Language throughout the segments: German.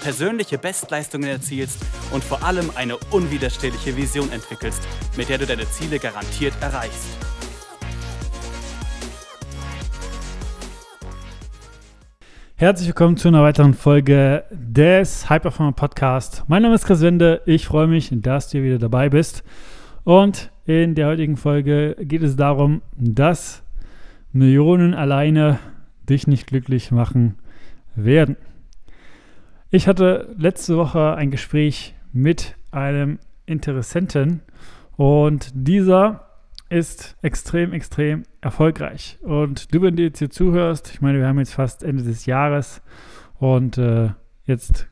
persönliche Bestleistungen erzielst und vor allem eine unwiderstehliche Vision entwickelst, mit der du deine Ziele garantiert erreichst. Herzlich willkommen zu einer weiteren Folge des Hyperformer Podcast. Mein Name ist Chris Wende. Ich freue mich, dass du wieder dabei bist. Und in der heutigen Folge geht es darum, dass Millionen alleine dich nicht glücklich machen werden. Ich hatte letzte Woche ein Gespräch mit einem Interessenten und dieser ist extrem, extrem erfolgreich. Und du, wenn du jetzt hier zuhörst, ich meine, wir haben jetzt fast Ende des Jahres und äh, jetzt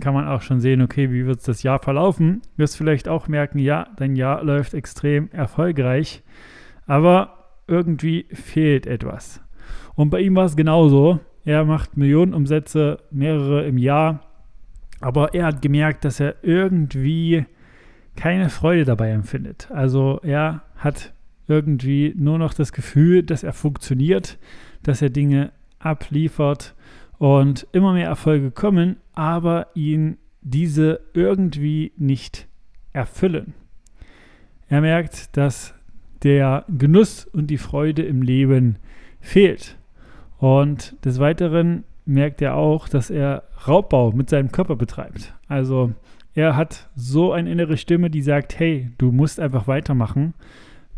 kann man auch schon sehen, okay, wie wird das Jahr verlaufen? Wirst vielleicht auch merken, ja, dein Jahr läuft extrem erfolgreich, aber irgendwie fehlt etwas. Und bei ihm war es genauso. Er macht Millionen Umsätze, mehrere im Jahr. Aber er hat gemerkt, dass er irgendwie keine Freude dabei empfindet. Also er hat irgendwie nur noch das Gefühl, dass er funktioniert, dass er Dinge abliefert und immer mehr Erfolge kommen, aber ihn diese irgendwie nicht erfüllen. Er merkt, dass der Genuss und die Freude im Leben fehlt. Und des Weiteren merkt er auch, dass er Raubbau mit seinem Körper betreibt. Also er hat so eine innere Stimme, die sagt, hey, du musst einfach weitermachen.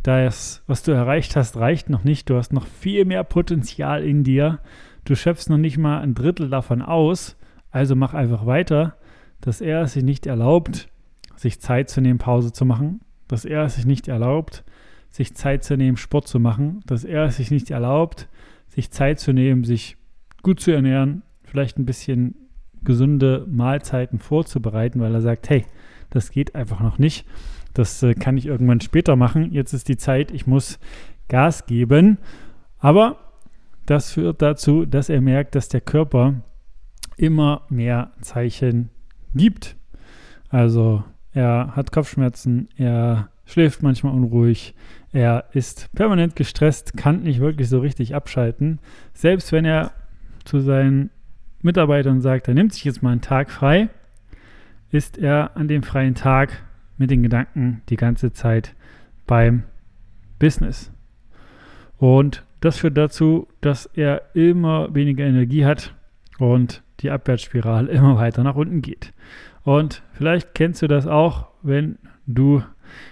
Das, was du erreicht hast, reicht noch nicht. Du hast noch viel mehr Potenzial in dir. Du schöpfst noch nicht mal ein Drittel davon aus. Also mach einfach weiter, dass er es sich nicht erlaubt, sich Zeit zu nehmen, Pause zu machen. Dass er es sich nicht erlaubt, sich Zeit zu nehmen, Sport zu machen. Dass er es sich nicht erlaubt, sich Zeit zu nehmen, sich gut zu ernähren, vielleicht ein bisschen gesunde Mahlzeiten vorzubereiten, weil er sagt, hey, das geht einfach noch nicht. Das äh, kann ich irgendwann später machen. Jetzt ist die Zeit, ich muss Gas geben. Aber das führt dazu, dass er merkt, dass der Körper immer mehr Zeichen gibt. Also er hat Kopfschmerzen, er schläft manchmal unruhig, er ist permanent gestresst, kann nicht wirklich so richtig abschalten. Selbst wenn er zu seinen Mitarbeitern sagt, er nimmt sich jetzt mal einen Tag frei, ist er an dem freien Tag mit den Gedanken die ganze Zeit beim Business. Und das führt dazu, dass er immer weniger Energie hat und die Abwärtsspirale immer weiter nach unten geht. Und vielleicht kennst du das auch, wenn du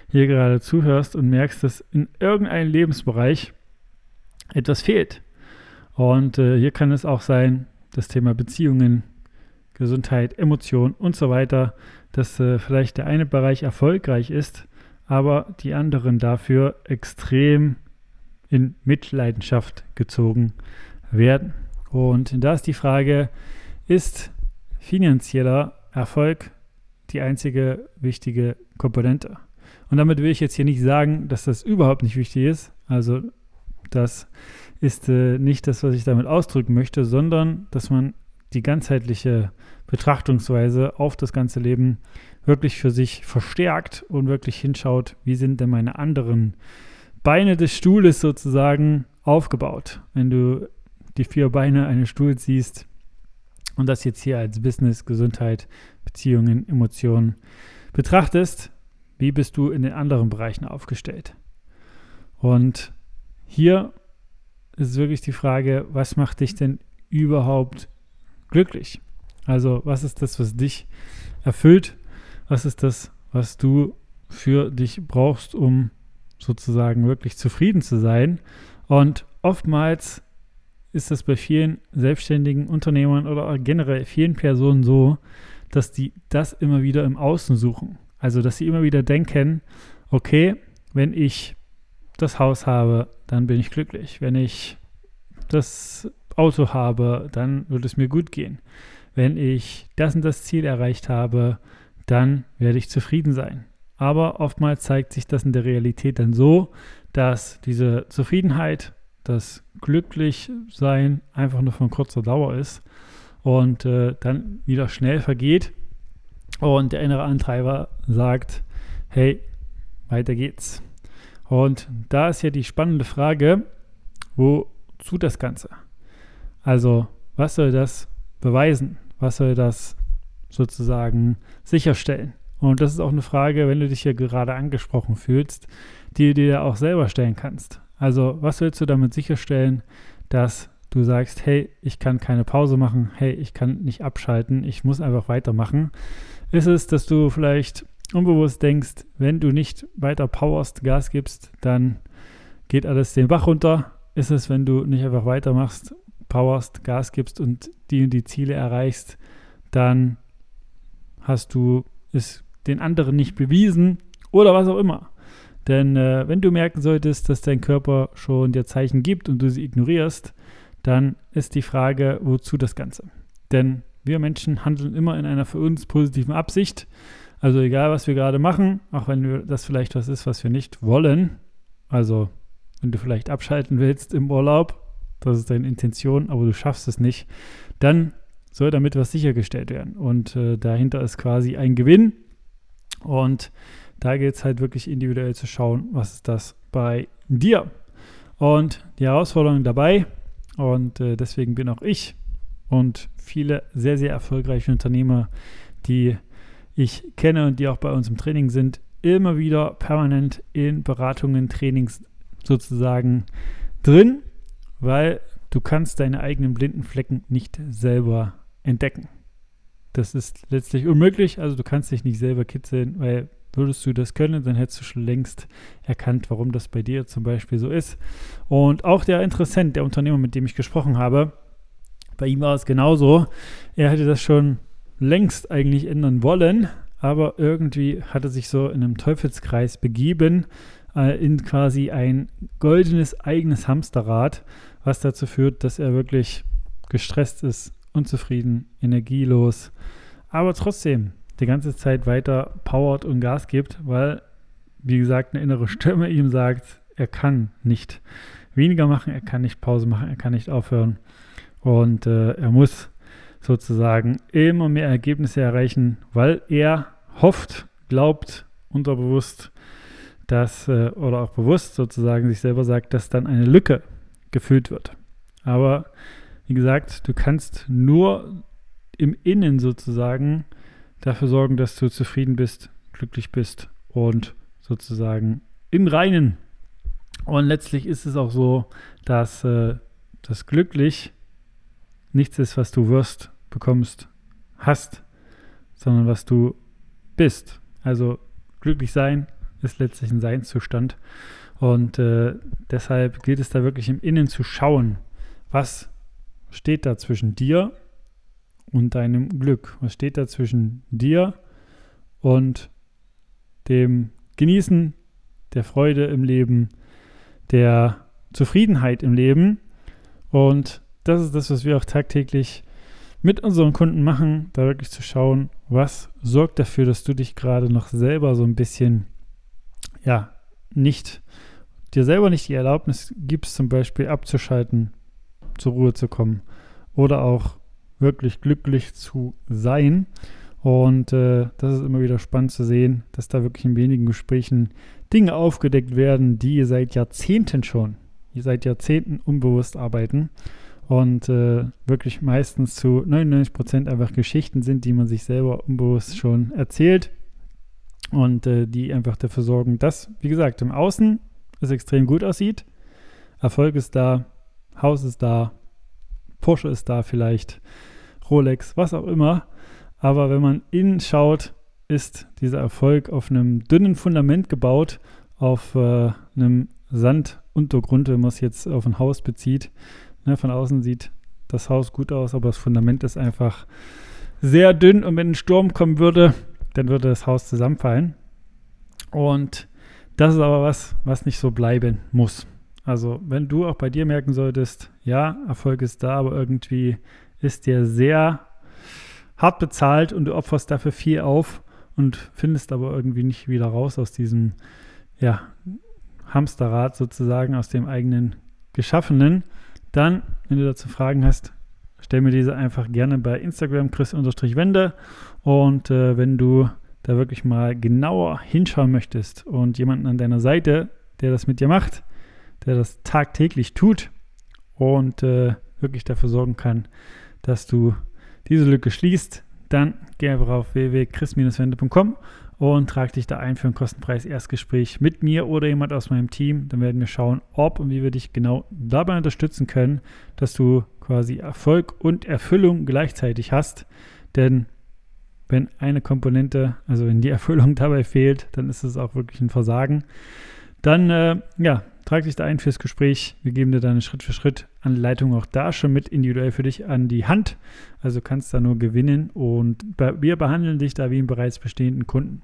hier gerade zuhörst und merkst, dass in irgendeinem Lebensbereich etwas fehlt. Und äh, hier kann es auch sein, das Thema Beziehungen, Gesundheit, Emotionen und so weiter, dass äh, vielleicht der eine Bereich erfolgreich ist, aber die anderen dafür extrem in Mitleidenschaft gezogen werden. Und da ist die Frage, ist finanzieller Erfolg die einzige wichtige Komponente? Und damit will ich jetzt hier nicht sagen, dass das überhaupt nicht wichtig ist. Also das ist äh, nicht das, was ich damit ausdrücken möchte, sondern dass man die ganzheitliche Betrachtungsweise auf das ganze Leben wirklich für sich verstärkt und wirklich hinschaut, wie sind denn meine anderen Beine des Stuhles sozusagen aufgebaut. Wenn du die vier Beine eines Stuhls siehst und das jetzt hier als Business, Gesundheit, Beziehungen, Emotionen betrachtest, wie bist du in den anderen Bereichen aufgestellt? Und hier ist wirklich die Frage, was macht dich denn überhaupt glücklich? Also was ist das, was dich erfüllt? Was ist das, was du für dich brauchst, um sozusagen wirklich zufrieden zu sein? Und oftmals ist es bei vielen selbstständigen Unternehmern oder generell vielen Personen so, dass die das immer wieder im Außen suchen. Also, dass sie immer wieder denken, okay, wenn ich das Haus habe, dann bin ich glücklich. Wenn ich das Auto habe, dann wird es mir gut gehen. Wenn ich das und das Ziel erreicht habe, dann werde ich zufrieden sein. Aber oftmals zeigt sich das in der Realität dann so, dass diese Zufriedenheit, das Glücklichsein einfach nur von kurzer Dauer ist und äh, dann wieder schnell vergeht und der innere Antreiber sagt, hey, weiter geht's. Und da ist ja die spannende Frage, wozu das Ganze? Also, was soll das beweisen? Was soll das sozusagen sicherstellen? Und das ist auch eine Frage, wenn du dich hier gerade angesprochen fühlst, die du dir auch selber stellen kannst. Also, was willst du damit sicherstellen, dass du sagst, hey, ich kann keine Pause machen, hey, ich kann nicht abschalten, ich muss einfach weitermachen? Ist es, dass du vielleicht unbewusst denkst, wenn du nicht weiter powerst, Gas gibst, dann geht alles den Bach runter? Ist es, wenn du nicht einfach weitermachst, powerst, Gas gibst und die und die Ziele erreichst, dann hast du es den anderen nicht bewiesen oder was auch immer. Denn äh, wenn du merken solltest, dass dein Körper schon dir Zeichen gibt und du sie ignorierst, dann ist die Frage, wozu das Ganze? Denn wir Menschen handeln immer in einer für uns positiven Absicht. Also egal, was wir gerade machen, auch wenn das vielleicht was ist, was wir nicht wollen. Also wenn du vielleicht abschalten willst im Urlaub, das ist deine Intention, aber du schaffst es nicht, dann soll damit was sichergestellt werden. Und äh, dahinter ist quasi ein Gewinn. Und da geht es halt wirklich individuell zu schauen, was ist das bei dir. Und die Herausforderung dabei, und äh, deswegen bin auch ich und viele sehr, sehr erfolgreiche Unternehmer, die ich kenne und die auch bei uns im Training sind, immer wieder permanent in Beratungen, Trainings sozusagen drin, weil du kannst deine eigenen blinden Flecken nicht selber entdecken. Das ist letztlich unmöglich, also du kannst dich nicht selber kitzeln, weil würdest du das können, dann hättest du schon längst erkannt, warum das bei dir zum Beispiel so ist. Und auch der Interessent, der Unternehmer, mit dem ich gesprochen habe, bei ihm war es genauso. Er hätte das schon längst eigentlich ändern wollen, aber irgendwie hat er sich so in einem Teufelskreis begeben, äh, in quasi ein goldenes eigenes Hamsterrad, was dazu führt, dass er wirklich gestresst ist, unzufrieden, energielos, aber trotzdem die ganze Zeit weiter powert und Gas gibt, weil, wie gesagt, eine innere Stimme ihm sagt, er kann nicht weniger machen, er kann nicht Pause machen, er kann nicht aufhören und äh, er muss sozusagen immer mehr Ergebnisse erreichen, weil er hofft, glaubt, unterbewusst, dass, äh, oder auch bewusst sozusagen sich selber sagt, dass dann eine Lücke gefüllt wird. Aber wie gesagt, du kannst nur im Innen sozusagen dafür sorgen, dass du zufrieden bist, glücklich bist und sozusagen im Reinen. Und letztlich ist es auch so, dass äh, das glücklich nichts ist, was du wirst, bekommst, hast, sondern was du bist. Also glücklich sein ist letztlich ein Seinszustand. Und äh, deshalb gilt es da wirklich im Innen zu schauen, was steht da zwischen dir und deinem Glück? Was steht da zwischen dir und dem Genießen der Freude im Leben, der Zufriedenheit im Leben? Und das ist das, was wir auch tagtäglich mit unseren Kunden machen, da wirklich zu schauen, was sorgt dafür, dass du dich gerade noch selber so ein bisschen, ja, nicht, dir selber nicht die Erlaubnis gibst, zum Beispiel abzuschalten, zur Ruhe zu kommen oder auch wirklich glücklich zu sein. Und äh, das ist immer wieder spannend zu sehen, dass da wirklich in wenigen Gesprächen Dinge aufgedeckt werden, die seit Jahrzehnten schon, die seit Jahrzehnten unbewusst arbeiten und äh, wirklich meistens zu 99 Prozent einfach Geschichten sind, die man sich selber unbewusst schon erzählt und äh, die einfach dafür sorgen, dass, wie gesagt, im Außen es extrem gut aussieht. Erfolg ist da, Haus ist da, Porsche ist da vielleicht, Rolex, was auch immer. Aber wenn man innen schaut, ist dieser Erfolg auf einem dünnen Fundament gebaut, auf äh, einem Sanduntergrund, wenn man es jetzt auf ein Haus bezieht. Ne, von außen sieht das Haus gut aus, aber das Fundament ist einfach sehr dünn und wenn ein Sturm kommen würde, dann würde das Haus zusammenfallen. Und das ist aber was, was nicht so bleiben muss. Also, wenn du auch bei dir merken solltest, ja, Erfolg ist da, aber irgendwie ist dir sehr hart bezahlt und du opferst dafür viel auf und findest aber irgendwie nicht wieder raus aus diesem ja, Hamsterrad sozusagen aus dem eigenen Geschaffenen, dann, wenn du dazu Fragen hast, stell mir diese einfach gerne bei Instagram chris-wende. Und äh, wenn du da wirklich mal genauer hinschauen möchtest und jemanden an deiner Seite, der das mit dir macht, der das tagtäglich tut und äh, wirklich dafür sorgen kann, dass du diese Lücke schließt, dann geh einfach auf www.chris-wende.com und trag dich da ein für ein kostenfreies Erstgespräch mit mir oder jemand aus meinem Team. Dann werden wir schauen, ob und wie wir dich genau dabei unterstützen können, dass du quasi Erfolg und Erfüllung gleichzeitig hast. Denn wenn eine Komponente, also wenn die Erfüllung dabei fehlt, dann ist es auch wirklich ein Versagen. Dann, äh, ja, trag dich da ein fürs Gespräch. Wir geben dir dann Schritt für Schritt Anleitung auch da schon mit individuell für dich an die Hand. Also kannst da nur gewinnen und wir behandeln dich da wie einen bereits bestehenden Kunden.